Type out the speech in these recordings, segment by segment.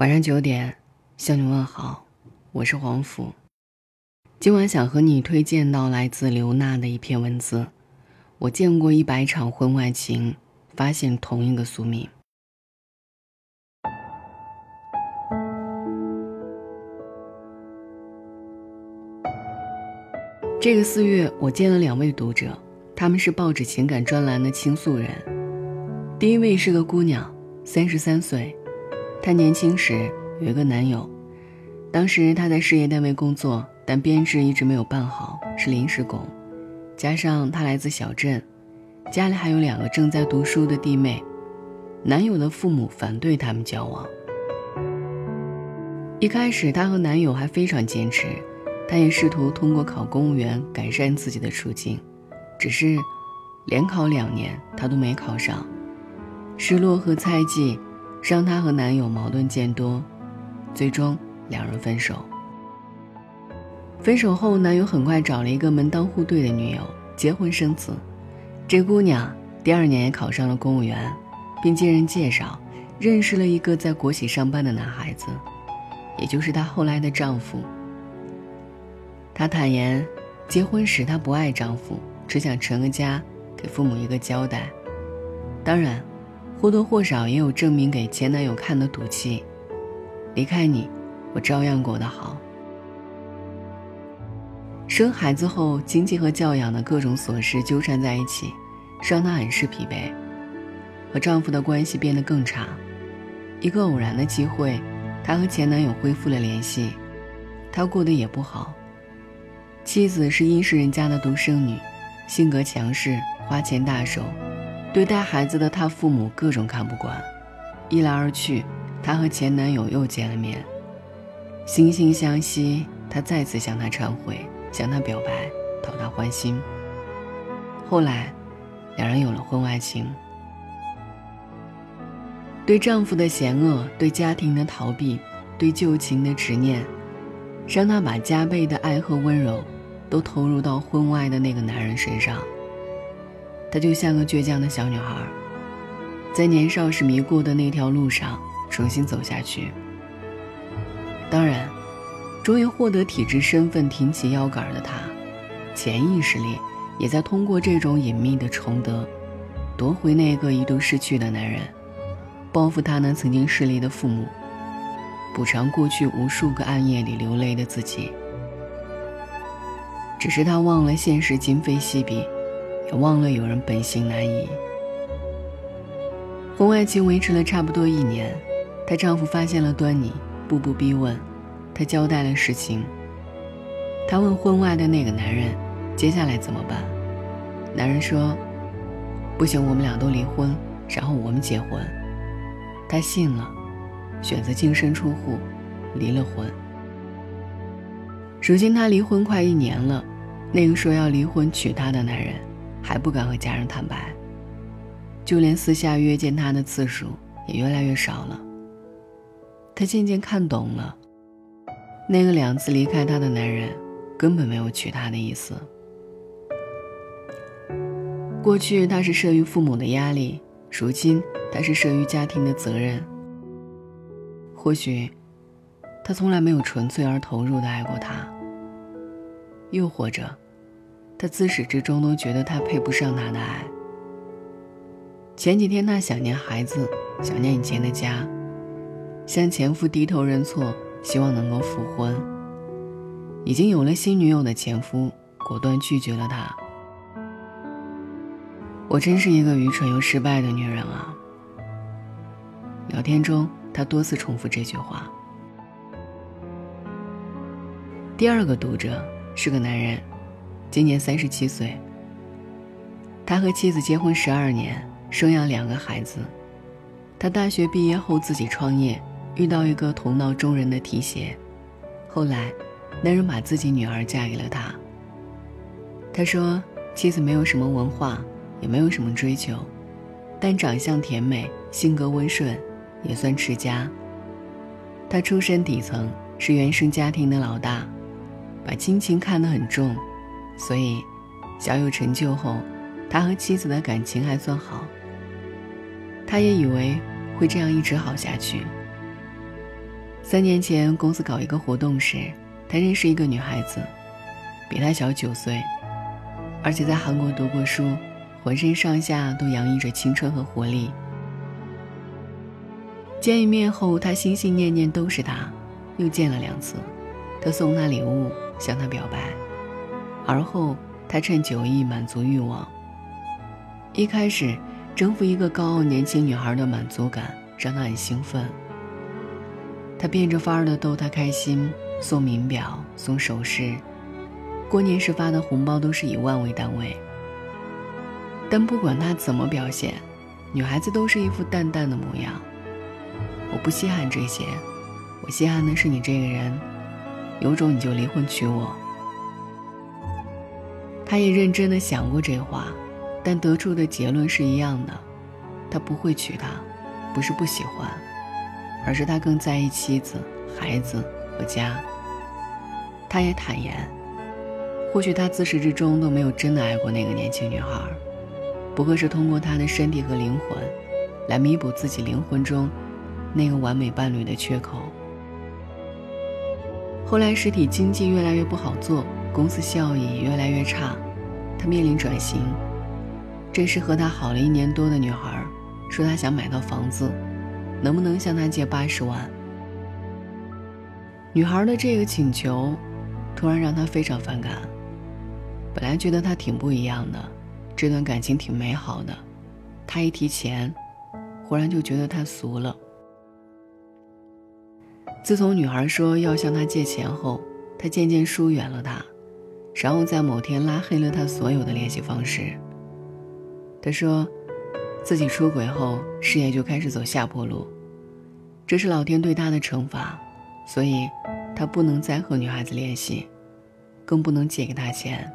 晚上九点，向你问好，我是黄甫。今晚想和你推荐到来自刘娜的一篇文字。我见过一百场婚外情，发现同一个宿命。这个四月，我见了两位读者，他们是报纸情感专栏的倾诉人。第一位是个姑娘，三十三岁。她年轻时有一个男友，当时她在事业单位工作，但编制一直没有办好，是临时工。加上她来自小镇，家里还有两个正在读书的弟妹，男友的父母反对他们交往。一开始，她和男友还非常坚持，她也试图通过考公务员改善自己的处境，只是连考两年，她都没考上，失落和猜忌。让她和男友矛盾渐多，最终两人分手。分手后，男友很快找了一个门当户对的女友，结婚生子。这姑娘第二年也考上了公务员，并经人介绍认识了一个在国企上班的男孩子，也就是她后来的丈夫。她坦言，结婚时她不爱丈夫，只想成个家，给父母一个交代。当然。或多或少也有证明给前男友看的赌气，离开你，我照样过得好。生孩子后，经济和教养的各种琐事纠缠在一起，让她很是疲惫，和丈夫的关系变得更差。一个偶然的机会，她和前男友恢复了联系，她过得也不好。妻子是殷实人家的独生女，性格强势，花钱大手。对待孩子的她父母各种看不惯，一来二去，她和前男友又见了面，惺惺相惜。她再次向他忏悔，向他表白，讨他欢心。后来，两人有了婚外情。对丈夫的嫌恶，对家庭的逃避，对旧情的执念，让她把加倍的爱和温柔，都投入到婚外的那个男人身上。她就像个倔强的小女孩，在年少时迷过的那条路上重新走下去。当然，终于获得体制身份、挺起腰杆的她，潜意识里也在通过这种隐秘的重得，夺回那个一度失去的男人，报复他那曾经势利的父母，补偿过去无数个暗夜里流泪的自己。只是她忘了现实今非昔比。也忘了有人本性难移。婚外情维持了差不多一年，她丈夫发现了端倪，步步逼问，她交代了实情。她问婚外的那个男人，接下来怎么办？男人说：“不行，我们俩都离婚，然后我们结婚。”她信了，选择净身出户，离了婚。如今她离婚快一年了，那个说要离婚娶她的男人。还不敢和家人坦白，就连私下约见他的次数也越来越少了。他渐渐看懂了，那个两次离开她的男人，根本没有娶她的意思。过去他是慑于父母的压力，如今他是慑于家庭的责任。或许，他从来没有纯粹而投入的爱过她。又或者。他自始至终都觉得他配不上他的爱。前几天，他想念孩子，想念以前的家，向前夫低头认错，希望能够复婚。已经有了新女友的前夫果断拒绝了他。我真是一个愚蠢又失败的女人啊！聊天中，他多次重复这句话。第二个读者是个男人。今年三十七岁。他和妻子结婚十二年，生养两个孩子。他大学毕业后自己创业，遇到一个同道中人的提携。后来，男人把自己女儿嫁给了他。他说，妻子没有什么文化，也没有什么追求，但长相甜美，性格温顺，也算持家。他出身底层，是原生家庭的老大，把亲情看得很重。所以，小有成就后，他和妻子的感情还算好。他也以为会这样一直好下去。三年前，公司搞一个活动时，他认识一个女孩子，比他小九岁，而且在韩国读过书，浑身上下都洋溢着青春和活力。见一面后，他心心念念都是她，又见了两次，他送她礼物，向她表白，而后他趁酒意满足欲望。一开始，征服一个高傲年轻女孩的满足感让他很兴奋。他变着法儿的逗她开心，送名表，送首饰，过年时发的红包都是以万为单位。但不管他怎么表现，女孩子都是一副淡淡的模样。我不稀罕这些，我稀罕的是你这个人，有种你就离婚娶我。他也认真的想过这话，但得出的结论是一样的，他不会娶她，不是不喜欢，而是他更在意妻子、孩子和家。他也坦言，或许他自始至终都没有真的爱过那个年轻女孩，不过是通过她的身体和灵魂，来弥补自己灵魂中。那个完美伴侣的缺口。后来实体经济越来越不好做，公司效益越来越差，他面临转型。这时和他好了一年多的女孩说她想买套房子，能不能向他借八十万？女孩的这个请求，突然让他非常反感。本来觉得他挺不一样的，这段感情挺美好的，他一提钱，忽然就觉得他俗了。自从女孩说要向他借钱后，他渐渐疏远了她，然后在某天拉黑了他所有的联系方式。他说，自己出轨后事业就开始走下坡路，这是老天对他的惩罚，所以，他不能再和女孩子联系，更不能借给她钱。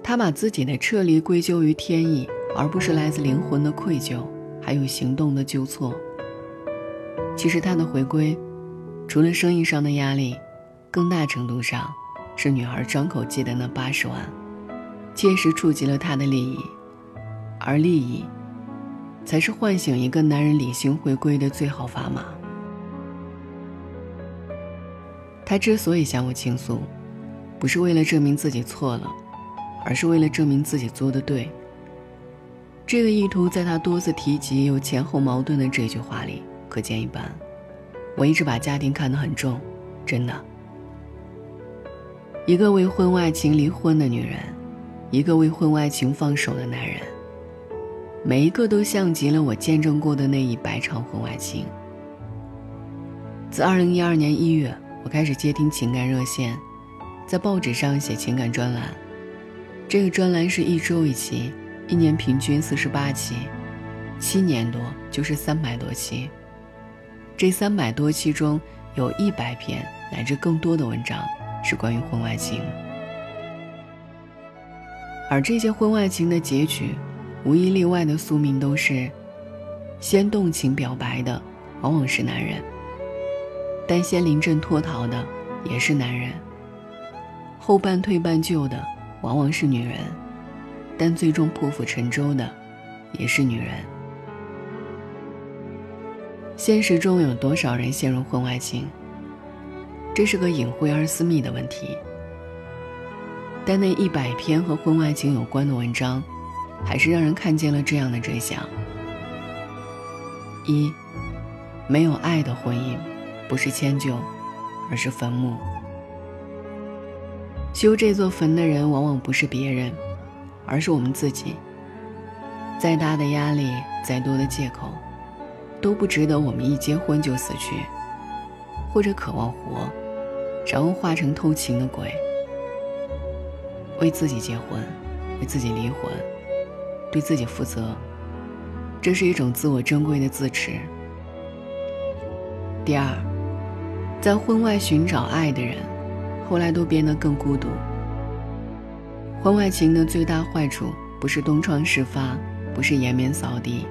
他把自己的撤离归咎于天意，而不是来自灵魂的愧疚，还有行动的纠错。其实他的回归，除了生意上的压力，更大程度上是女孩张口借的那八十万，切实触及了他的利益，而利益，才是唤醒一个男人理性回归的最好砝码。他之所以向我倾诉，不是为了证明自己错了，而是为了证明自己做的对。这个意图在他多次提及又前后矛盾的这句话里。可见一斑。我一直把家庭看得很重，真的。一个为婚外情离婚的女人，一个为婚外情放手的男人，每一个都像极了我见证过的那一百场婚外情。自二零一二年一月，我开始接听情感热线，在报纸上写情感专栏。这个专栏是一周一期，一年平均四十八期，七年多就是三百多期。这三百多期中，有一百篇乃至更多的文章是关于婚外情，而这些婚外情的结局，无一例外的宿命都是：先动情表白的往往是男人，但先临阵脱逃的也是男人；后半推半就的往往是女人，但最终破釜沉舟的也是女人。现实中有多少人陷入婚外情？这是个隐晦而私密的问题。但那一百篇和婚外情有关的文章，还是让人看见了这样的真相：一，没有爱的婚姻，不是迁就，而是坟墓。修这座坟的人，往往不是别人，而是我们自己。再大的压力，再多的借口。都不值得我们一结婚就死去，或者渴望活，然后化成偷情的鬼。为自己结婚，为自己离婚，对自己负责，这是一种自我珍贵的自持。第二，在婚外寻找爱的人，后来都变得更孤独。婚外情的最大坏处，不是东窗事发，不是颜面扫地。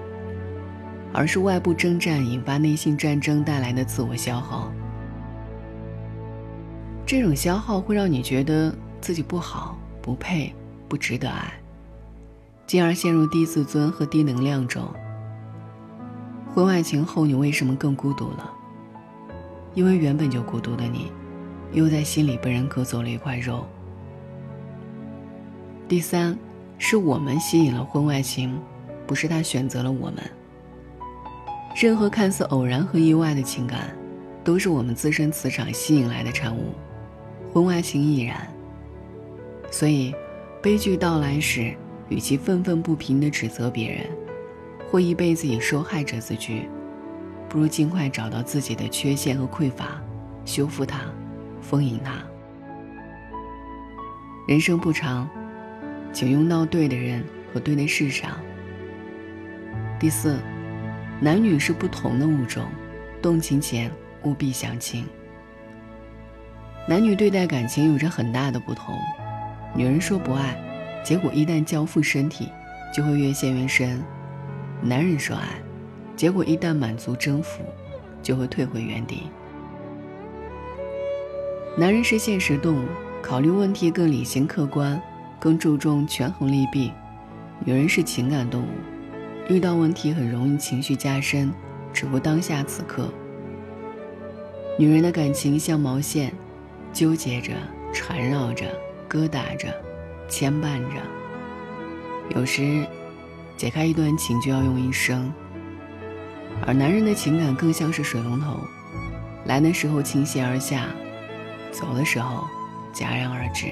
而是外部征战引发内心战争带来的自我消耗。这种消耗会让你觉得自己不好、不配、不值得爱，进而陷入低自尊和低能量中。婚外情后，你为什么更孤独了？因为原本就孤独的你，又在心里被人割走了一块肉。第三，是我们吸引了婚外情，不是他选择了我们。任何看似偶然和意外的情感，都是我们自身磁场吸引来的产物，婚外情亦然。所以，悲剧到来时，与其愤愤不平地指责别人，或一辈子以受害者自居，不如尽快找到自己的缺陷和匮乏，修复它，丰盈它。人生不长，请用到对的人和对的事上。第四。男女是不同的物种，动情前务必相亲。男女对待感情有着很大的不同，女人说不爱，结果一旦交付身体，就会越陷越深；男人说爱，结果一旦满足征服，就会退回原地。男人是现实动物，考虑问题更理性客观，更注重权衡利弊；女人是情感动物。遇到问题很容易情绪加深，只顾当下此刻。女人的感情像毛线，纠结着、缠绕着、疙瘩着、牵绊着。有时，解开一段情就要用一生。而男人的情感更像是水龙头，来的时候倾泻而下，走的时候戛然而止。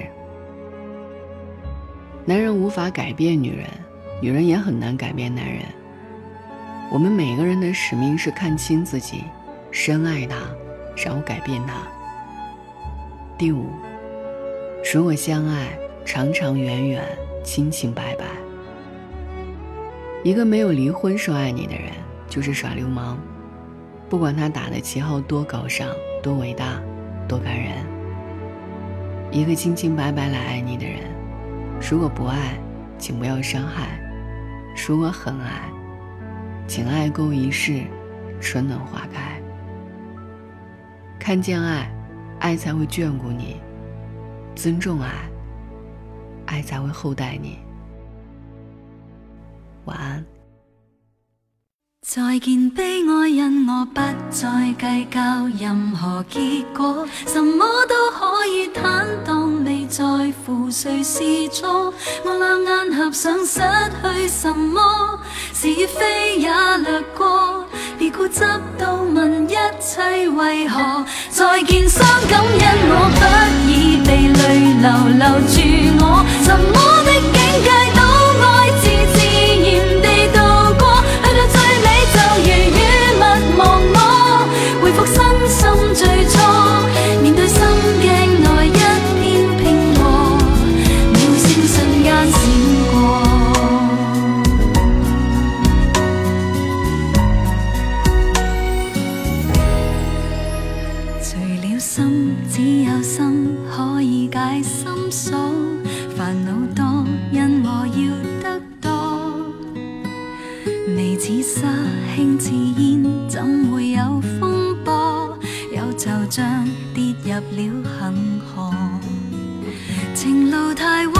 男人无法改变女人。女人也很难改变男人。我们每个人的使命是看清自己，深爱他，然后改变他。第五，如果相爱，长长远远，清清白白。一个没有离婚说爱你的人，就是耍流氓。不管他打的旗号多高尚、多伟大、多感人。一个清清白白来爱你的人，如果不爱，请不要伤害。如果很爱，请爱够一世，春暖花开。看见爱，爱才会眷顾你；尊重爱，爱才会厚待你。晚安。再见，悲哀，因我不再计较任何结果，什么都可以坦荡，未在乎谁是错。我两眼合上，失去什么？是与非也掠过，别固执到问一切为何。再见，伤感，因我不已被泪流留住我，什么的境界？像跌入了恒河，情路太。